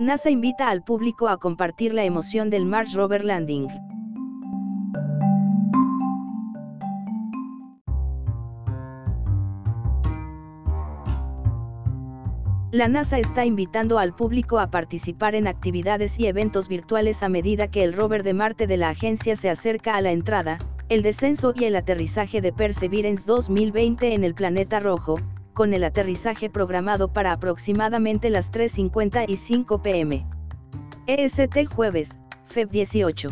NASA invita al público a compartir la emoción del Mars Rover Landing. La NASA está invitando al público a participar en actividades y eventos virtuales a medida que el rover de Marte de la agencia se acerca a la entrada, el descenso y el aterrizaje de Perseverance 2020 en el planeta rojo, con el aterrizaje programado para aproximadamente las 3.55 pm. EST jueves, Feb 18.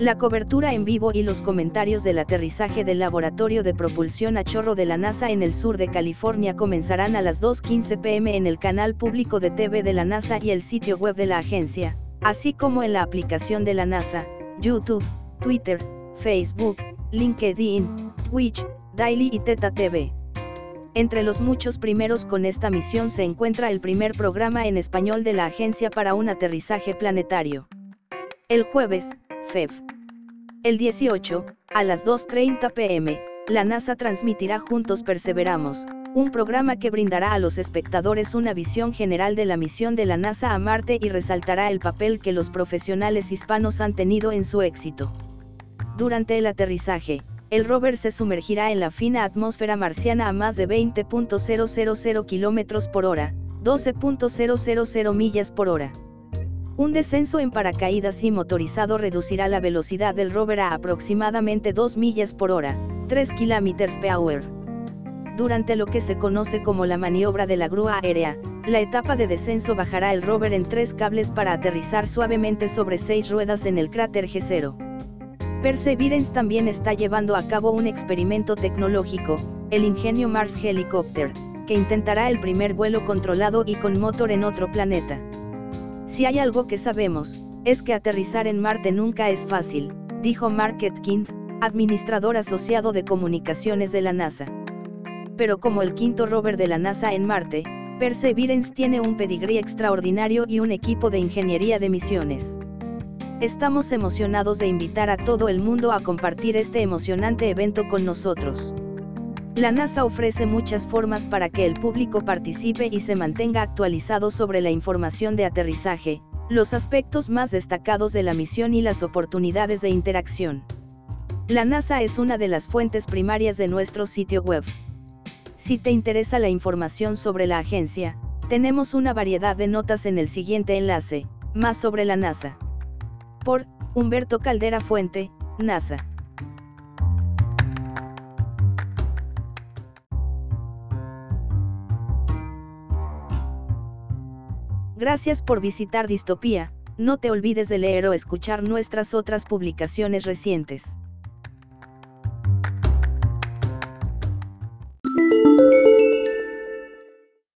La cobertura en vivo y los comentarios del aterrizaje del Laboratorio de Propulsión a Chorro de la NASA en el sur de California comenzarán a las 2.15 pm en el canal público de TV de la NASA y el sitio web de la agencia, así como en la aplicación de la NASA, YouTube, Twitter, Facebook, LinkedIn, Twitch, Daily y Teta TV. Entre los muchos primeros con esta misión se encuentra el primer programa en español de la agencia para un aterrizaje planetario. El jueves, FEF. El 18, a las 2.30 pm, la NASA transmitirá Juntos Perseveramos, un programa que brindará a los espectadores una visión general de la misión de la NASA a Marte y resaltará el papel que los profesionales hispanos han tenido en su éxito. Durante el aterrizaje, el rover se sumergirá en la fina atmósfera marciana a más de 20.000 km por hora, 12.000 millas. Un descenso en paracaídas y motorizado reducirá la velocidad del rover a aproximadamente 2 millas por hora, 3 km per. Durante lo que se conoce como la maniobra de la grúa aérea, la etapa de descenso bajará el rover en tres cables para aterrizar suavemente sobre seis ruedas en el cráter G0. Perseverance también está llevando a cabo un experimento tecnológico, el Ingenio Mars Helicopter, que intentará el primer vuelo controlado y con motor en otro planeta. Si hay algo que sabemos, es que aterrizar en Marte nunca es fácil, dijo Mark Etkind, administrador asociado de comunicaciones de la NASA. Pero como el quinto rover de la NASA en Marte, Perseverance tiene un pedigrí extraordinario y un equipo de ingeniería de misiones. Estamos emocionados de invitar a todo el mundo a compartir este emocionante evento con nosotros. La NASA ofrece muchas formas para que el público participe y se mantenga actualizado sobre la información de aterrizaje, los aspectos más destacados de la misión y las oportunidades de interacción. La NASA es una de las fuentes primarias de nuestro sitio web. Si te interesa la información sobre la agencia, tenemos una variedad de notas en el siguiente enlace, más sobre la NASA. Por, Humberto Caldera Fuente, NASA. Gracias por visitar Distopía, no te olvides de leer o escuchar nuestras otras publicaciones recientes.